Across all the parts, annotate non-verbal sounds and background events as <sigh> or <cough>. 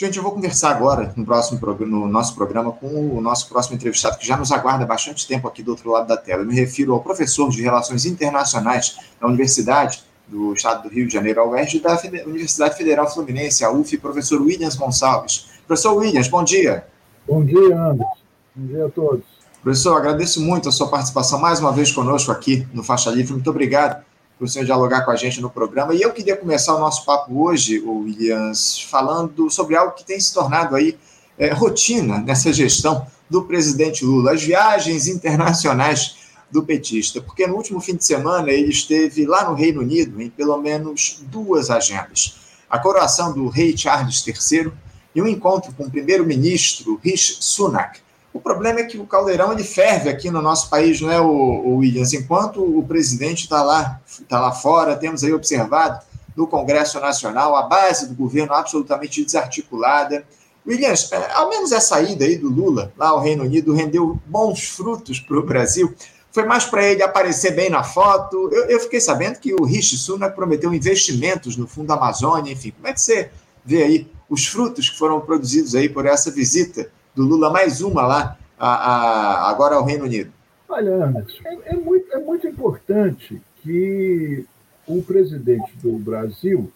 Gente, eu vou conversar agora no, próximo, no nosso programa com o nosso próximo entrevistado, que já nos aguarda bastante tempo aqui do outro lado da tela. Eu me refiro ao professor de Relações Internacionais da Universidade do Estado do Rio de Janeiro, a UERJ, da Universidade Federal Fluminense, a UF, professor Williams Gonçalves. Professor Williams, bom dia. Bom dia, Anderson. Bom dia a todos. Professor, agradeço muito a sua participação mais uma vez conosco aqui no Faixa Livre. Muito obrigado por senhor dialogar com a gente no programa. E eu queria começar o nosso papo hoje, Williams, falando sobre algo que tem se tornado aí é, rotina nessa gestão do presidente Lula, as viagens internacionais do petista, porque no último fim de semana ele esteve lá no Reino Unido em pelo menos duas agendas. A coroação do rei Charles III e um encontro com o primeiro-ministro Rishi Sunak, o problema é que o caldeirão ele ferve aqui no nosso país, não é, o, o Williams? Enquanto o presidente está lá, tá lá fora, temos aí observado no Congresso Nacional a base do governo absolutamente desarticulada. Williams, é, ao menos essa ida aí do Lula lá ao Reino Unido rendeu bons frutos para o Brasil. Foi mais para ele aparecer bem na foto. Eu, eu, fiquei sabendo que o Rishi Sunak prometeu investimentos no Fundo Amazônia, enfim. Como é que você vê aí os frutos que foram produzidos aí por essa visita do Lula, mais uma lá, a, a, agora ao Reino Unido? Olha, Anderson, é, é, muito, é muito importante que o presidente do Brasil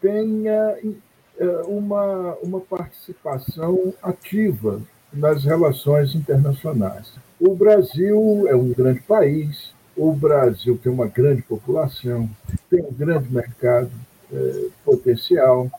tenha é, uma, uma participação ativa nas relações internacionais. O Brasil é um grande país, o Brasil tem uma grande população, tem um grande mercado é, potencial,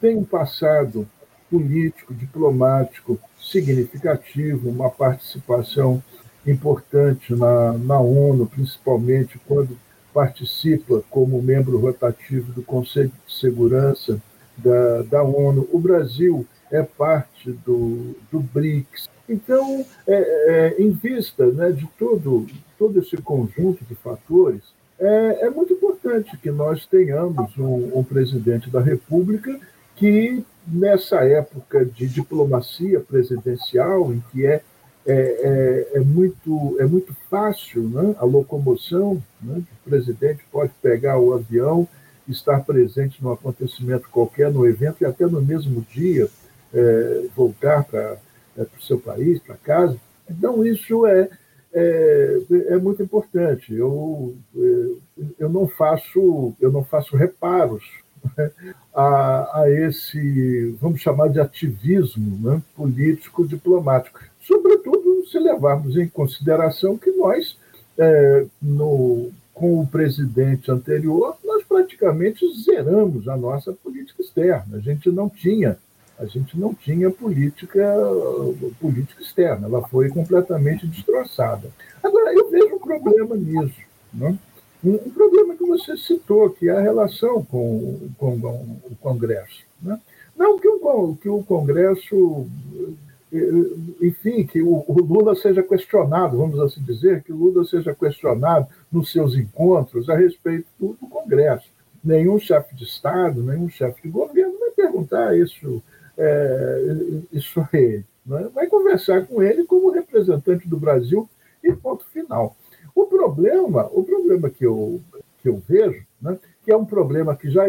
tem um passado político, diplomático significativo, uma participação importante na, na ONU, principalmente quando participa como membro rotativo do Conselho de Segurança da, da ONU. O Brasil é parte do, do BRICS. Então, é, é, em vista né, de todo, todo esse conjunto de fatores, é, é muito importante que nós tenhamos um, um presidente da República que nessa época de diplomacia presidencial, em que é, é, é, é muito, é muito fácil né, a locomoção, né, o presidente pode pegar o avião, estar presente num acontecimento qualquer, no evento, e até no mesmo dia é, voltar para é, o seu país, para casa. Então, isso é, é, é, muito importante. Eu, eu, não faço, eu não faço reparos <laughs> a, a esse, vamos chamar de ativismo né, político-diplomático. Sobretudo se levarmos em consideração que nós, é, no, com o presidente anterior, nós praticamente zeramos a nossa política externa. A gente não tinha, a gente não tinha política, política externa, ela foi completamente destroçada. Agora, eu vejo um problema nisso. Né? Um, um, problema que você citou, que é a relação com, com, com o Congresso. Né? Não que o, que o Congresso, eh, enfim, que o, o, Lula seja questionado, vamos assim dizer, que o Lula seja questionado nos seus encontros a respeito do, do Congresso. Nenhum chefe de Estado, nenhum chefe de governo vai perguntar isso, é, isso a ele. Né? Vai conversar com ele como representante do Brasil e ponto final. O problema, o problema que eu, que eu vejo, né, que é um problema que já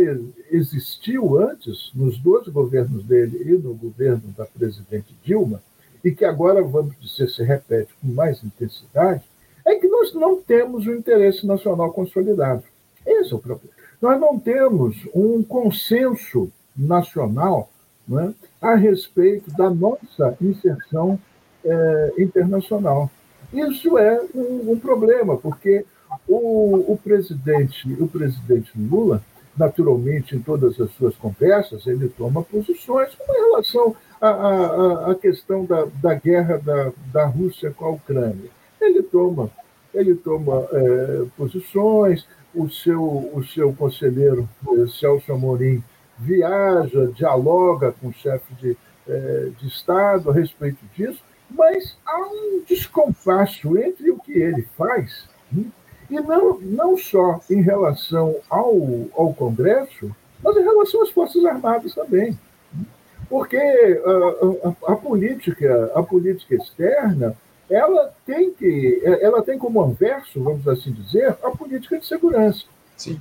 existiu antes nos dois governos dele e no governo da presidente Dilma, e que agora, vamos dizer, se repete com mais intensidade, é que nós não temos o interesse nacional consolidado. Esse é o problema. Nós não temos um consenso nacional né, a respeito da nossa inserção é, internacional. Isso é um, um problema, porque o, o, presidente, o presidente Lula, naturalmente, em todas as suas conversas, ele toma posições com relação à, questão da, da guerra da, da Rússia com a Ucrânia. Ele toma, ele toma é, posições, o seu, o seu conselheiro é, Celso Amorim viaja, dialoga com o chefe de, é, de Estado a respeito disso, mas há um descompasso entre o que ele faz e não, não só em relação ao, ao Congresso, mas em relação às Forças Armadas também. Porque a, a, a política, a política externa ela tem que ela tem como anverso, vamos assim dizer, a política de segurança. Sim.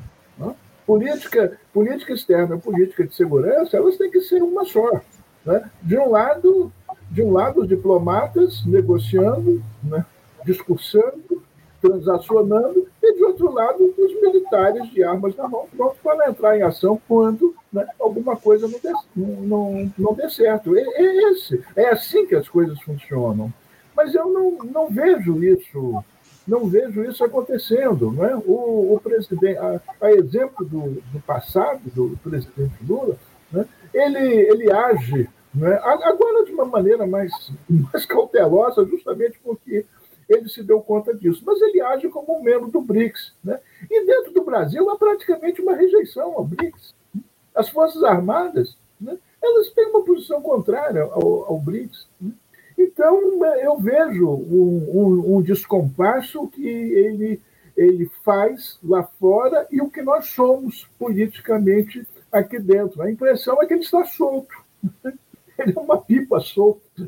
Política, política externa, política de segurança, elas têm que ser uma só. Né? De um lado, de um lado os diplomatas negociando, né? discursando, transacionando, e de outro lado os militares de armas na mão, prontos para entrar em ação quando né, alguma coisa não dê, não, não dê certo. É, é, esse, é assim que as coisas funcionam. Mas eu não, não vejo isso não vejo isso acontecendo. Né? O, o presidente, a, a exemplo do, do, passado do presidente Lula? Ele, ele age né? agora de uma maneira mais, mais cautelosa, justamente porque ele se deu conta disso. Mas ele age como um membro do BRICS. Né? E dentro do Brasil há praticamente uma rejeição ao BRICS. As Forças Armadas né? elas têm uma posição contrária ao, ao BRICS. Né? Então, eu vejo um, um, um descompasso que ele, ele faz lá fora e o que nós somos politicamente aqui dentro. A impressão é que ele está solto. <laughs> Ele é uma pipa solta, <laughs>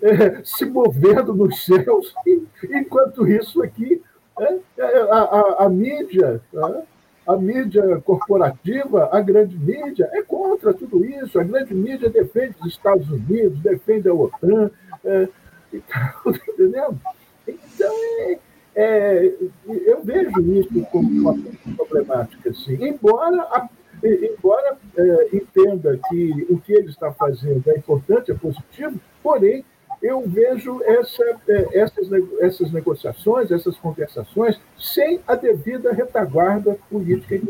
é, se movendo nos céus, enquanto isso aqui, é, é, a, a, a mídia, a mídia corporativa, a grande mídia, é contra tudo isso. A grande mídia defende os Estados Unidos, defende a OTAN, é, tá entendendo? Então, é, é, eu vejo isso como uma problemática, assim. Embora, a, embora é, entenda que o que ele está fazendo é importante, é positivo, porém, eu vejo essa, é, essas, essas negociações, essas conversações, sem a devida retaguarda política.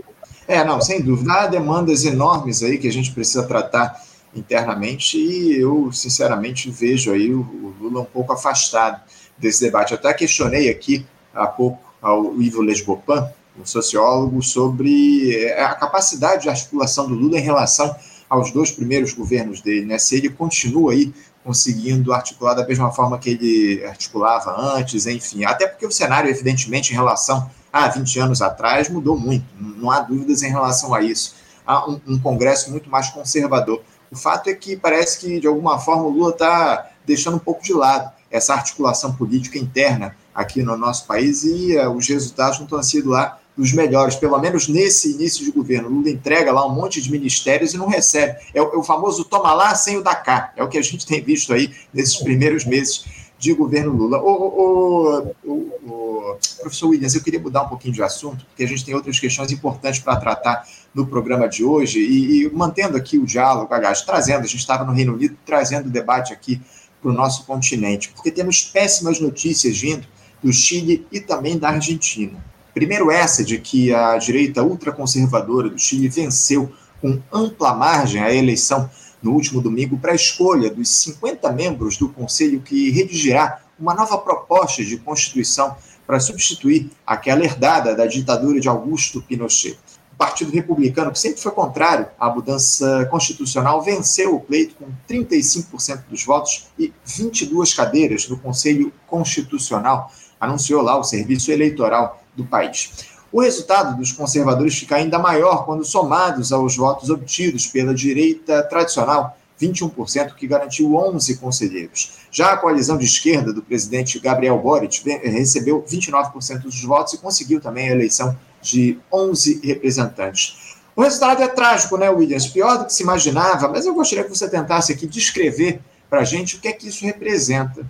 É, não, sem dúvida. Há demandas enormes aí que a gente precisa tratar internamente e eu, sinceramente, vejo aí o, o Lula um pouco afastado desse debate. Eu até questionei aqui há pouco ao Ivo Lesbopan, um sociólogo, sobre é, a capacidade de articulação do Lula em relação aos dois primeiros governos dele, né? Se ele continua aí conseguindo articular da mesma forma que ele articulava antes, enfim. Até porque o cenário, evidentemente, em relação a 20 anos atrás, mudou muito, não há dúvidas em relação a isso. Há um, um Congresso muito mais conservador. O fato é que parece que, de alguma forma, o Lula está deixando um pouco de lado essa articulação política interna aqui no nosso país e uh, os resultados não estão sendo lá dos melhores, pelo menos nesse início de governo. Lula entrega lá um monte de ministérios e não recebe. É o, é o famoso toma lá sem o da cá. É o que a gente tem visto aí nesses primeiros meses de governo Lula. O, o, o, professor Williams, eu queria mudar um pouquinho de assunto, porque a gente tem outras questões importantes para tratar no programa de hoje, e, e mantendo aqui o diálogo, aliás, trazendo, a gente estava no Reino Unido, trazendo o debate aqui para o nosso continente, porque temos péssimas notícias vindo do Chile e também da Argentina. Primeiro, essa de que a direita ultraconservadora do Chile venceu com ampla margem a eleição no último domingo para a escolha dos 50 membros do Conselho que redigirá uma nova proposta de Constituição para substituir aquela herdada da ditadura de Augusto Pinochet. O Partido Republicano, que sempre foi contrário à mudança constitucional, venceu o pleito com 35% dos votos e 22 cadeiras no Conselho Constitucional, anunciou lá o Serviço Eleitoral do país. O resultado dos conservadores fica ainda maior quando somados aos votos obtidos pela direita tradicional, 21%, que garantiu 11 conselheiros. Já a coalizão de esquerda do presidente Gabriel Boric recebeu 29% dos votos e conseguiu também a eleição de 11 representantes. O resultado é trágico, né, Williams? Pior do que se imaginava, mas eu gostaria que você tentasse aqui descrever para a gente o que é que isso representa.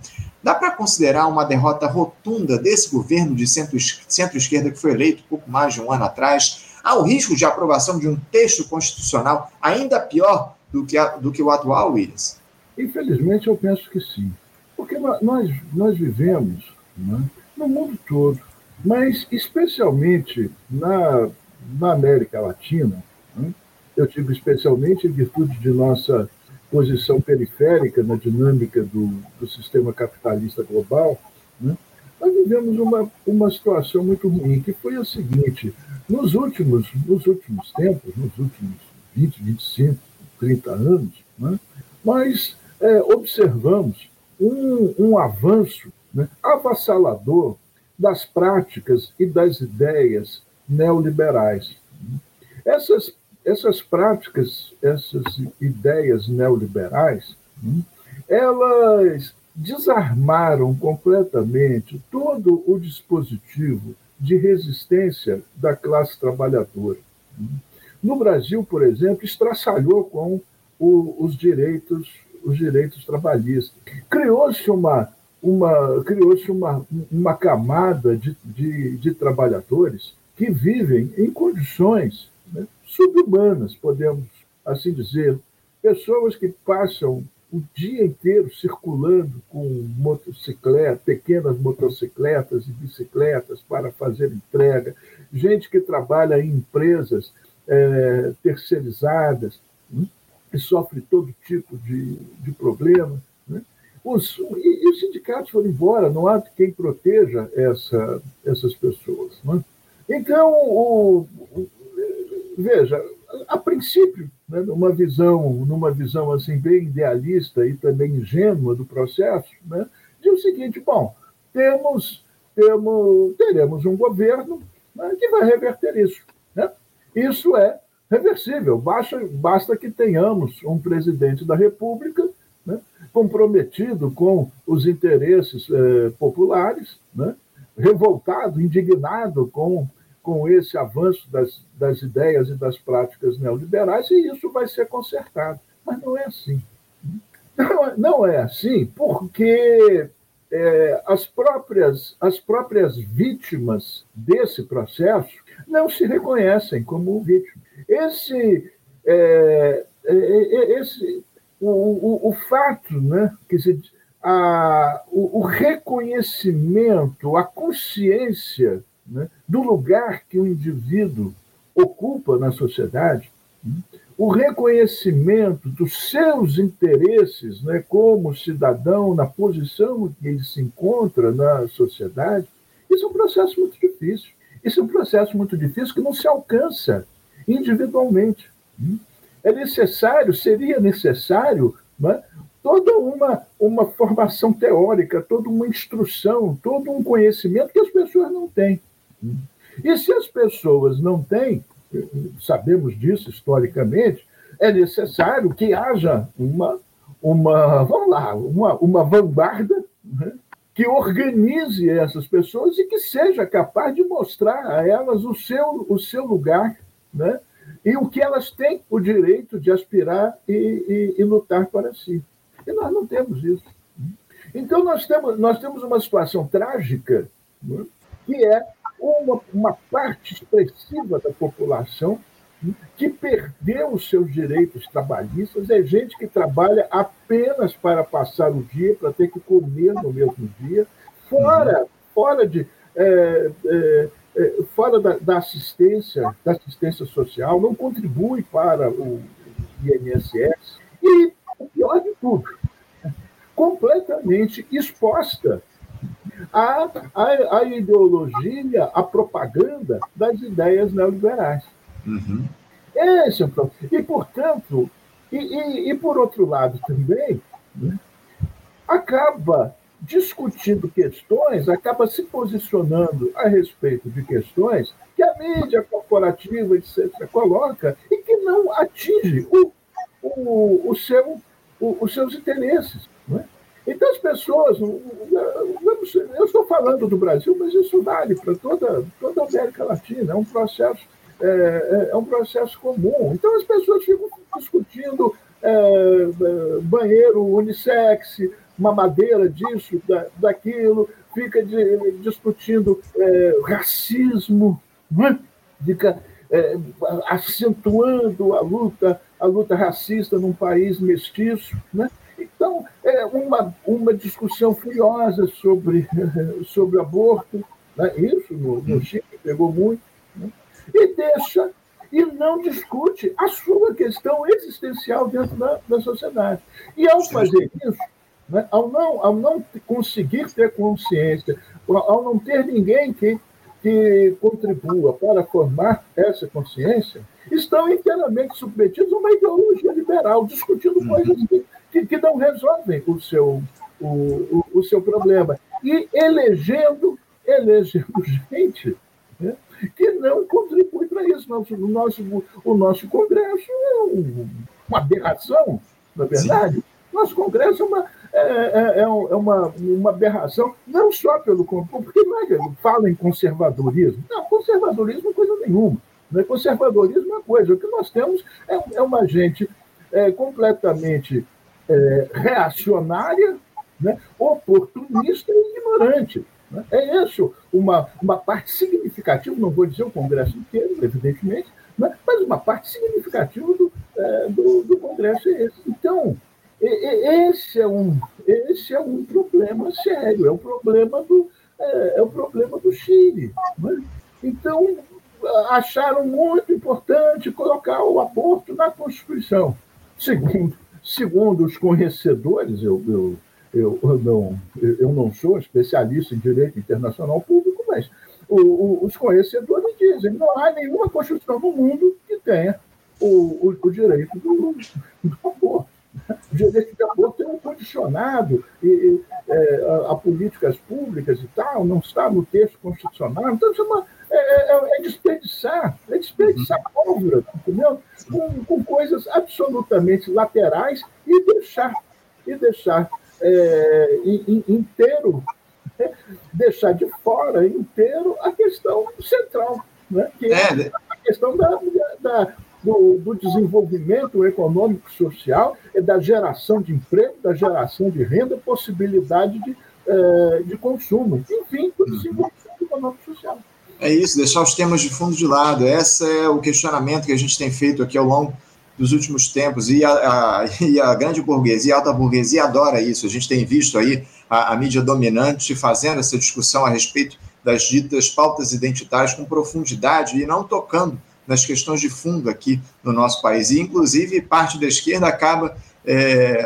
Dá para considerar uma derrota rotunda desse governo de centro-esquerda que foi eleito pouco mais de um ano atrás? Há o risco de aprovação de um texto constitucional ainda pior do que, a, do que o atual, Willis? Infelizmente, eu penso que sim. Porque nós, nós vivemos né, no mundo todo, mas especialmente na, na América Latina, né, eu digo especialmente em virtude de nossa posição periférica na dinâmica do, do sistema capitalista global, né, nós vivemos uma, uma situação muito ruim, que foi a seguinte: nos últimos, nos últimos tempos, nos últimos 20, 25, 30 anos, né, nós é, observamos um, um avanço né, avassalador das práticas e das ideias neoliberais. Essas essas práticas, essas ideias neoliberais, hum, elas desarmaram completamente todo o dispositivo de resistência da classe trabalhadora. No Brasil, por exemplo, estraçalhou com o, os direitos os direitos trabalhistas. Criou-se uma, uma, criou-se uma, uma camada de, de, de trabalhadores que vivem em condições né, subhumanas, podemos assim dizer. Pessoas que passam o dia inteiro circulando com motocicleta, pequenas motocicletas e bicicletas para fazer entrega, gente que trabalha em empresas é, terceirizadas hum, e sofre todo tipo de, de problema. Né? Os, e, e, os sindicatos foram embora, não há quem proteja essa, essas pessoas. Né? Então, o, veja, a princípio, né, numa visão, numa visão assim bem idealista e também ingênua do processo, né, diz o seguinte: bom, temos, temos, teremos um governo né, que vai reverter isso. Né? Isso é reversível. Basta, basta que tenhamos um presidente da República né, comprometido com os interesses eh, populares, né, revoltado, indignado com com esse avanço das, das ideias e das práticas neoliberais, e isso vai ser consertado. Mas não é assim. Não, não é assim, porque é, as, próprias, as próprias vítimas desse processo não se reconhecem como vítimas. Esse, é, é, é esse o, o, o, fato, né, que se, a, o, o reconhecimento, a consciência né, do lugar que o indivíduo ocupa na sociedade, né, o reconhecimento dos seus interesses né, como cidadão, na posição que ele se encontra na sociedade, isso é um processo muito difícil. Isso é um processo muito difícil que não se alcança individualmente. É necessário, seria necessário né, toda uma, uma formação teórica, toda uma instrução, todo um conhecimento que as pessoas não têm. E se as pessoas não têm, sabemos disso historicamente, é necessário que haja uma, uma vamos lá, uma, uma vanguarda né, que organize essas pessoas e que seja capaz de mostrar a elas o seu, o seu lugar né, e o que elas têm o direito de aspirar e, e, e lutar para si. E nós não temos isso. Então, nós temos, nós temos uma situação trágica, né, que é uma, uma parte expressiva da população que perdeu os seus direitos trabalhistas, é gente que trabalha apenas para passar o dia, para ter que comer no mesmo dia, fora, fora de. É, é, é, fora da, da, assistência, da assistência social, não contribui para o INSS e, o pior de tudo, completamente exposta a, a, a ideologia, a propaganda das ideias neoliberais. Uhum. Esse é o problema. E, portanto, e, e, e por outro lado também, né, acaba discutindo questões, acaba se posicionando a respeito de questões que a mídia corporativa, etc., coloca e que não atinge o, o, o seu, o, os seus interesses. Então, as pessoas, eu estou falando do Brasil, mas isso vale para toda, toda a América Latina, é um processo, é, é, é um processo comum. Então, as pessoas ficam discutindo é, é banheiro unissex, mamadeira disso, da, daquilo, fica de, discutindo é, racismo, né? fica é, acentuando a luta, a luta racista num país mestiço, né? Então, é uma, uma discussão furiosa sobre, <laughs> sobre aborto, né? isso no, no Chile pegou muito, né? e deixa e não discute a sua questão existencial dentro da, da sociedade. E ao fazer isso, né, ao, não, ao não conseguir ter consciência, ao não ter ninguém que, que contribua para formar essa consciência, estão inteiramente submetidos a uma ideologia liberal, discutindo uhum. coisas que que, que não resolvem o seu, o, o, o, seu problema. E elegendo, elegendo <laughs> gente né, que não contribui para isso. Nosso, o, nosso, o nosso Congresso é um, uma aberração, na é verdade. Sim. Nosso Congresso é uma, é, é, é, uma, uma aberração, não só pelo porque não é fala em conservadorismo. Não, conservadorismo é coisa nenhuma. Né? Conservadorismo é coisa. O que nós temos é, é uma gente é, completamente é, reacionária, né? oportunista e ignorante. Né? É isso uma, uma parte significativa, não vou dizer o Congresso inteiro, evidentemente, né? mas uma parte significativa do, é, do, do, Congresso é esse. Então, esse é, um, esse é um problema sério, é o problema do, é, é o problema do Chile. Né? Então, acharam muito importante colocar o aborto na Constituição. Segundo, segundo os conhecedores, eu, eu, eu, não, eu não sou especialista em direito internacional público, mas o, o, os conhecedores dizem não há nenhuma Constituição no mundo que tenha o, o direito do, do aborto. O direito de aborto é um condicionado e, e é, a, a, políticas públicas e tal, não está no texto constitucional. Então, isso é uma, é, é, é desperdiçar, é desperdiçar pólvora, entendeu? Com, com, coisas absolutamente laterais e deixar, e deixar é, inteiro, né? <laughs> deixar de fora inteiro a questão central, né? que é, é a questão da, da do, do, desenvolvimento econômico social, da geração de emprego, da geração de renda, possibilidade de, é, de consumo, enfim, do desenvolvimento econômico social. É isso, deixar os temas de fundo de lado. Esse é o questionamento que a gente tem feito aqui ao longo dos últimos tempos. E a, a, <laughs> e a grande burguesia, a alta burguesia adora isso. A gente tem visto aí a, a mídia dominante fazendo essa discussão a respeito das ditas pautas identitárias com profundidade e não tocando nas questões de fundo aqui no nosso país. E, inclusive, parte da esquerda acaba, é,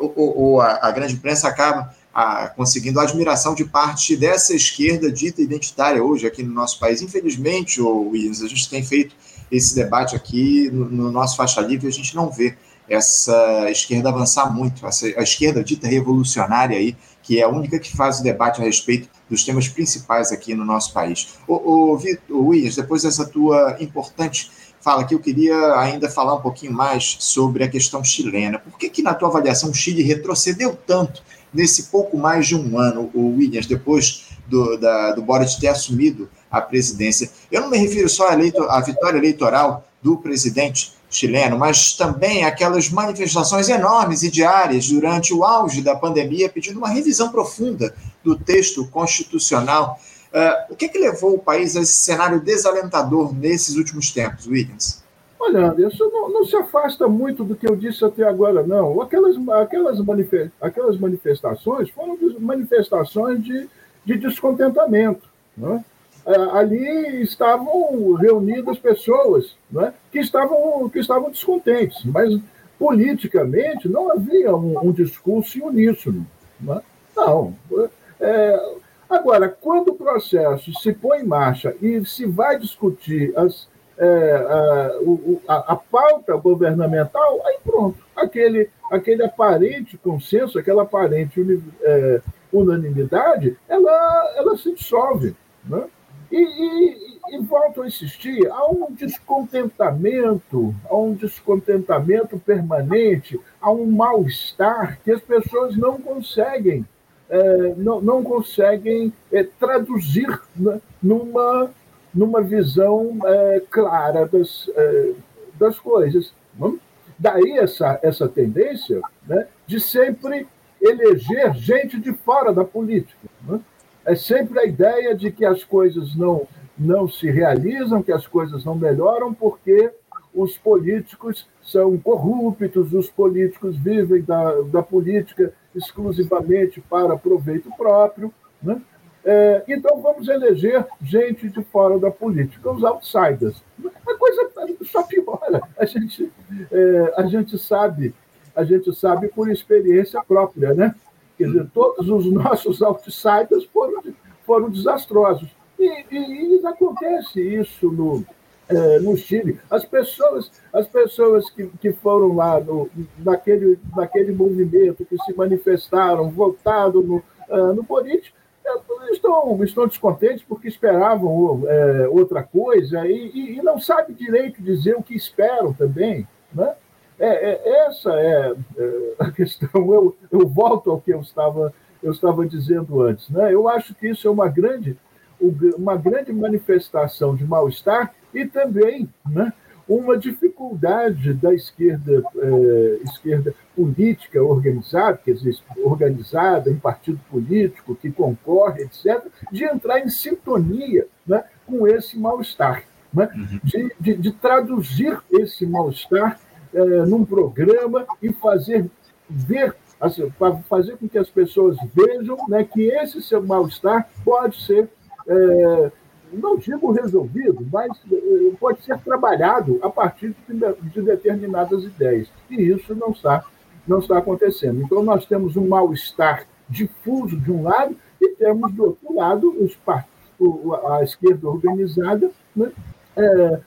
ou, ou a, a grande imprensa acaba a, conseguindo a admiração de parte dessa esquerda dita identitária hoje aqui no nosso país. Infelizmente, Williams, a gente tem feito esse debate aqui no, no nosso faixa livre, a gente não vê essa esquerda avançar muito, essa, a esquerda dita revolucionária aí, que é a única que faz o debate a respeito dos temas principais aqui no nosso país. O, o, Williams, depois dessa tua importante fala aqui, eu queria ainda falar um pouquinho mais sobre a questão chilena. Por que, que na tua avaliação, o Chile retrocedeu tanto nesse pouco mais de um ano, o Williams, depois do, da, do Boric ter assumido a presidência. Eu não me refiro só à, à vitória eleitoral do presidente chileno, mas também aquelas manifestações enormes e diárias durante o auge da pandemia, pedindo uma revisão profunda do texto constitucional. Uh, o que, que levou o país a esse cenário desalentador nesses últimos tempos, Williams? Olha, isso não, não, se afasta muito do que eu disse até agora, não. Aquelas, aquelas, aquelas manifestações foram manifestações de, de descontentamento. Né? Ali estavam reunidas pessoas né, que, estavam, que estavam descontentes, mas politicamente não havia um, um discurso uníssono. Né? Não. É, agora, quando o processo se põe em marcha e se vai discutir as é, a, a, a, pauta governamental, aí pronto, aquele, aquele aparente consenso, aquela aparente é, unanimidade, ela, ela se dissolve. Né? E, e, e, volto a insistir, há um descontentamento, há um descontentamento permanente, há um mal-estar que as pessoas não conseguem, é, não, não conseguem é, traduzir né, numa numa visão é, clara das, é, das coisas. Daí essa, essa tendência né, de sempre eleger gente de fora da política. Né? É sempre a ideia de que as coisas não, não se realizam, que as coisas não melhoram, porque os políticos são corruptos, os políticos vivem da, da política exclusivamente para proveito próprio. Né? É, então vamos eleger gente de fora da política, os outsiders. A coisa só piora. A gente, é, a gente sabe, a gente sabe por experiência própria, né? Quer dizer, todos os nossos outsiders foram, foram desastrosos. E, e, e acontece isso no, é, no Chile. As pessoas, as pessoas que, que foram lá no, naquele, naquele movimento, que se manifestaram, votaram no, uh, no político, estão, estão descontentes porque esperavam é, outra coisa e, e, e, não sabem direito dizer o que esperam também. Né? É, é, essa é, é a <laughs> questão. Eu, eu volto ao que eu estava, eu estava dizendo antes. Né? Eu acho que isso é uma grande, uma grande manifestação de mal-estar e também né, uma dificuldade da esquerda, eh, esquerda política organizada, quer dizer, organizada em partido político, que concorre, etc., de entrar em sintonia né, com esse mal-estar, né, uhum. de, de, de, traduzir esse mal-estar eh, num programa e fazer ver, assim, fazer com que as pessoas vejam né, que esse seu mal-estar pode ser eh, não digo resolvido, mas eh, pode ser trabalhado a partir de determinadas ideias. E isso não está, não está acontecendo. Então, nós temos um mal-estar difuso de um lado e temos, do outro lado, os, a esquerda organizada né, é,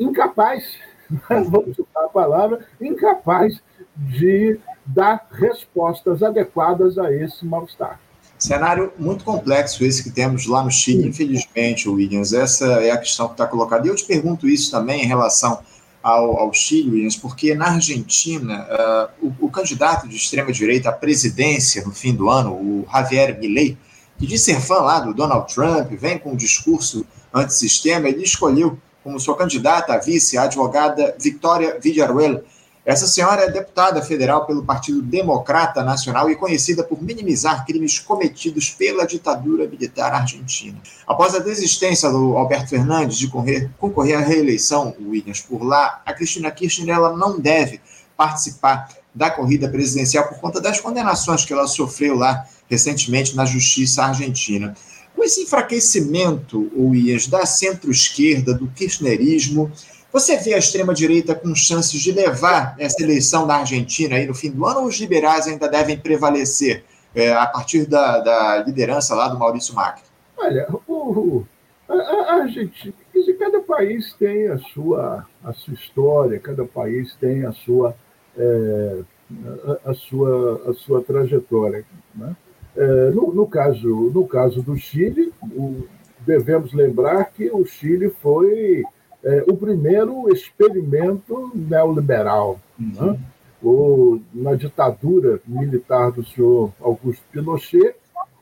incapaz, <laughs> vamos usar a palavra, incapaz de dar respostas adequadas a esse mal-estar. Cenário muito complexo esse que temos lá no Chile, infelizmente, Williams. Essa é a questão que está colocada. E eu te pergunto isso também em relação ao, ao Chile, Williams, porque na Argentina, uh, o, o, candidato de extrema-direita à presidência no fim do ano, o Javier Milei, que diz ser fã lá do Donald Trump, vem com um discurso antissistema, ele escolheu como sua candidata a vice a advogada Victoria Villarruel, essa senhora é deputada federal pelo Partido Democrata Nacional e conhecida por minimizar crimes cometidos pela ditadura militar argentina. Após a desistência do Alberto Fernandes de concorrer, à reeleição, Williams, por lá, a Cristina Kirchner ela não deve participar da corrida presidencial por conta das condenações que ela sofreu lá recentemente na justiça argentina. Com esse enfraquecimento, Williams, da centro-esquerda, do kirchnerismo, você vê a extrema-direita com chances de levar essa eleição da Argentina aí no fim do ano ou os liberais ainda devem prevalecer é, a partir da, da, liderança lá do Maurício Macri? Olha, o, a, a Argentina, cada país tem a sua, a sua história, cada país tem a sua, é, a, a, sua, a sua trajetória. Né? É, no, no, caso, no caso do Chile, o, devemos lembrar que o Chile foi é, o primeiro experimento neoliberal. Uhum. Né? O, na ditadura militar do senhor Augusto Pinochet,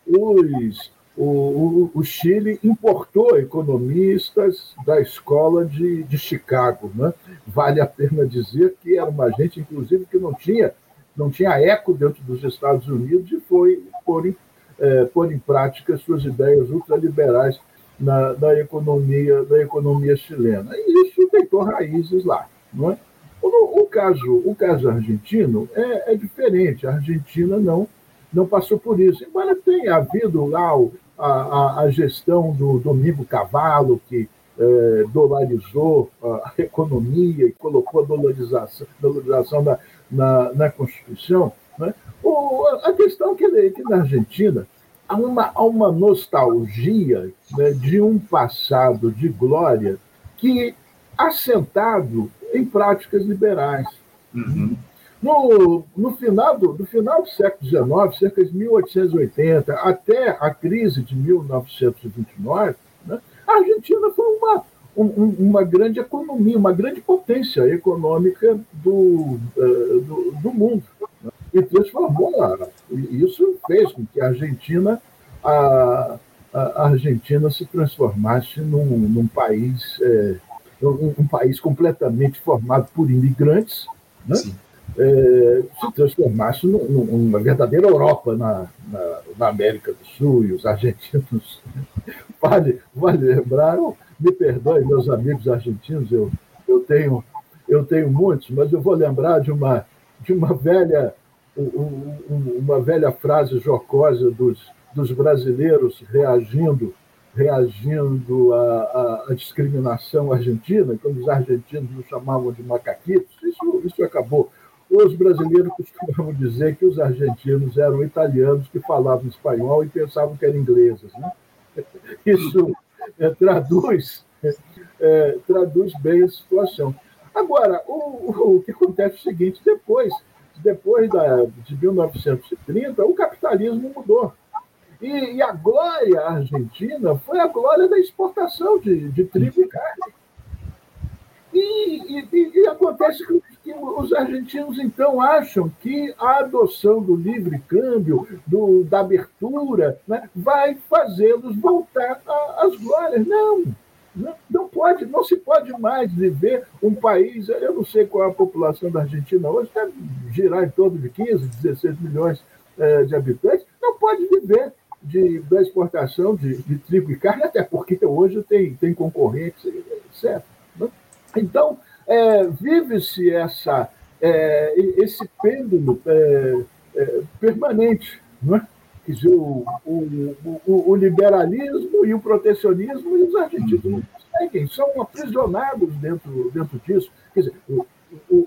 os, o, o, Chile importou economistas da escola de, de Chicago. Né? Vale a pena dizer que era uma gente, inclusive, que não tinha, não tinha eco dentro dos Estados Unidos e foi pôr em, é, pôr em prática suas ideias ultraliberais na, da, economia, da economia chilena. E isso deitou raízes lá. Não é? o, o, caso, o caso argentino é, é, diferente. A Argentina não, não passou por isso. Embora tenha havido lá o, a, a, gestão do Domingo Cavallo, que é, dolarizou a economia e colocou a dolarização, dolarização na, na, na Constituição. Né? O, a questão é que, que na Argentina há uma, há uma nostalgia né, de um passado de glória que assentado em práticas liberais. Uhum. No, no, final do, final do século XIX, cerca de 1880, até a crise de 1929, né, a Argentina foi uma, um, uma grande economia, uma grande potência econômica do, uh, do, do mundo. Né? E transformou lá. Isso fez com que a Argentina, a, a Argentina se transformasse num, num país, é, um, um, país completamente formado por imigrantes, né? É, se transformasse num, numa verdadeira Europa na, na, na, América do Sul e os argentinos <laughs> vale, vale lembrar, me perdoem meus amigos argentinos, eu, eu tenho eu tenho muitos, mas eu vou lembrar de uma de uma velha uma velha frase jocosa dos, dos brasileiros reagindo reagindo à, à, discriminação argentina, quando os argentinos nos chamavam de macaquitos, isso, isso acabou. Os brasileiros costumavam dizer que os argentinos eram italianos que falavam espanhol e pensavam que eram ingleses. Né? <laughs> Isso é, traduz, é, traduz bem a situação. Agora, o, o que acontece é o seguinte: depois depois da, de 1930, o capitalismo mudou. E, e, a glória argentina foi a glória da exportação de, de trigo e carne. E, e, e acontece que que os argentinos, então, acham que a adoção do livre câmbio, do, da abertura, né, vai fazê-los voltar às glórias. Não, não, pode, não se pode mais viver um país, eu não sei qual é a população da Argentina hoje, deve girar em torno de 15, 16 milhões eh, de habitantes, não pode viver de, da exportação de, de, trigo e carne, até porque hoje tem, tem concorrentes, etc. Né? Então, é, vive-se essa, é, esse pêndulo é, é permanente, não é? O, o, o, o, liberalismo e o protecionismo, e os argentinos não conseguem, são aprisionados dentro, dentro disso. Quer dizer, o,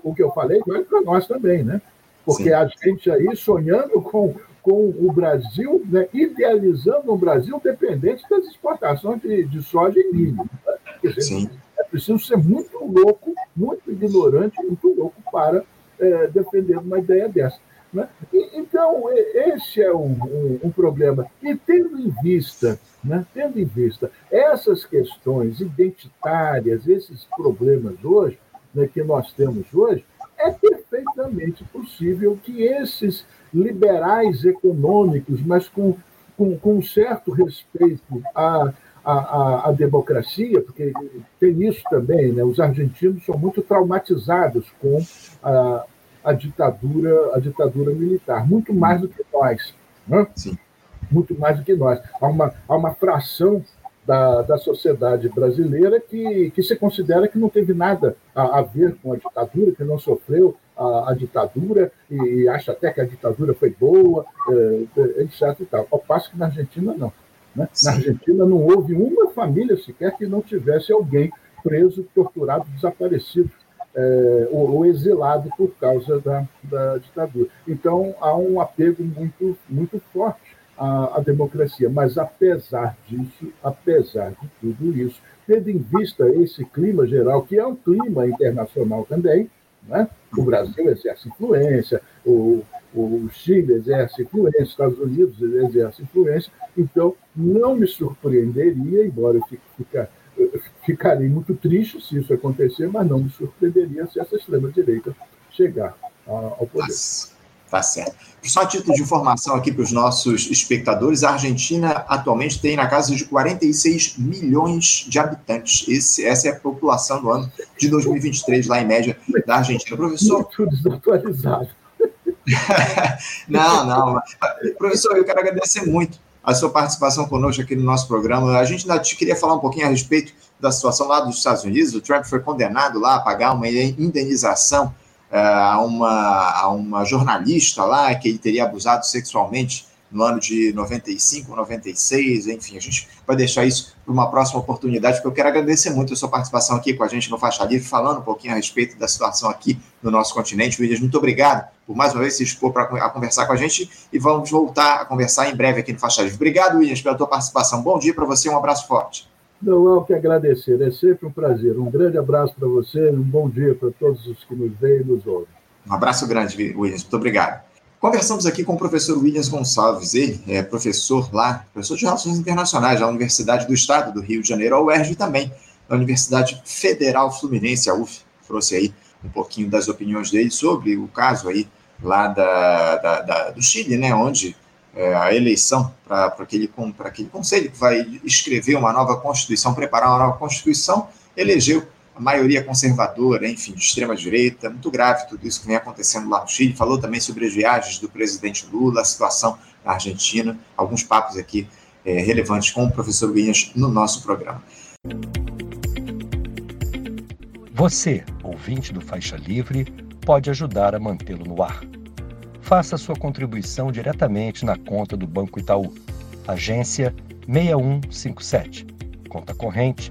o, que eu falei vale para nós também, né? Porque Sim. a gente aí sonhando com, com o Brasil, né, idealizando um Brasil dependente das exportações de, de soja e milho. Quer dizer, Sim preciso ser muito louco, muito ignorante, muito louco para é, defender uma ideia dessa. Né? E, então, esse é um, um, um, problema. E tendo em vista, né, tendo em vista essas questões identitárias, esses problemas hoje, né, que nós temos hoje, é perfeitamente possível que esses liberais econômicos, mas com, com, com certo respeito a, a, democracia, porque tem isso também, né? os argentinos são muito traumatizados com a, a, ditadura, a ditadura militar, muito mais do que nós. Né? Sim. Muito mais do que nós. Há uma, há uma fração da, da sociedade brasileira que, que se considera que não teve nada a, a ver com a ditadura, que não sofreu a, a ditadura e, e, acha até que a ditadura foi boa, é, etc. E tal. Ao passo que na Argentina, não. Né? Na Argentina não houve uma família sequer que não tivesse alguém preso, torturado, desaparecido é, ou, ou, exilado por causa da, da, ditadura. Então há um apego muito, muito forte à, à democracia. Mas apesar disso, apesar de tudo isso, tendo em vista esse clima geral, que é um clima internacional também, né? o Brasil exerce influência, o, o Chile exerce influência, os Estados Unidos exercem influência, então não me surpreenderia, embora eu fique, ficaria muito triste se isso acontecer, mas não me surpreenderia se essa extrema-direita chegar ao poder. Tá certo. Só a título de informação aqui para os nossos espectadores, a Argentina atualmente tem na casa de 46 milhões de habitantes. Esse, essa é a população do ano de 2023, lá em média, da Argentina. Professor. Tudo desatualizado. <laughs> não, não. Professor, eu quero agradecer muito a sua participação conosco aqui no nosso programa. A gente ainda queria falar um pouquinho a respeito da situação lá dos Estados Unidos. O Trump foi condenado lá a pagar uma indenização uh, a, uma, a uma jornalista lá que ele teria abusado sexualmente no ano de 95, 96, enfim, a gente vai deixar isso para uma próxima oportunidade, porque eu quero agradecer muito a sua participação aqui com a gente no Faixa Livre, falando um pouquinho a respeito da situação aqui no nosso continente. Williams, muito obrigado por mais uma vez se expor para conversar com a gente e vamos voltar a conversar em breve aqui no Faixa Livre. Obrigado, Williams, pela tua participação. Bom dia para você, um abraço forte. Não há o que agradecer, é sempre um prazer. Um grande abraço para você, um bom dia para todos os que nos veem e nos ouvem. Um abraço grande, Williams, muito obrigado. Conversamos aqui com o professor Williams Gonçalves, ele é professor lá, professor de Relações Internacionais da Universidade do Estado do Rio de Janeiro, a UERJ também, da Universidade Federal Fluminense, a UF, trouxe aí um pouquinho das opiniões dele sobre o caso aí lá da, da, da do Chile, né, onde é, a eleição para aquele, aquele conselho que vai escrever uma nova Constituição, preparar uma nova Constituição, elegeu a maioria conservadora, enfim, de extrema-direita, muito grave tudo isso que vem acontecendo lá no Chile. Falou também sobre as viagens do presidente Lula, a situação na Argentina, alguns papos aqui é, relevantes com o professor Williams no nosso programa. Você, ouvinte do Faixa Livre, pode ajudar a mantê-lo no ar. Faça sua contribuição diretamente na conta do Banco Itaú, agência 6157, conta corrente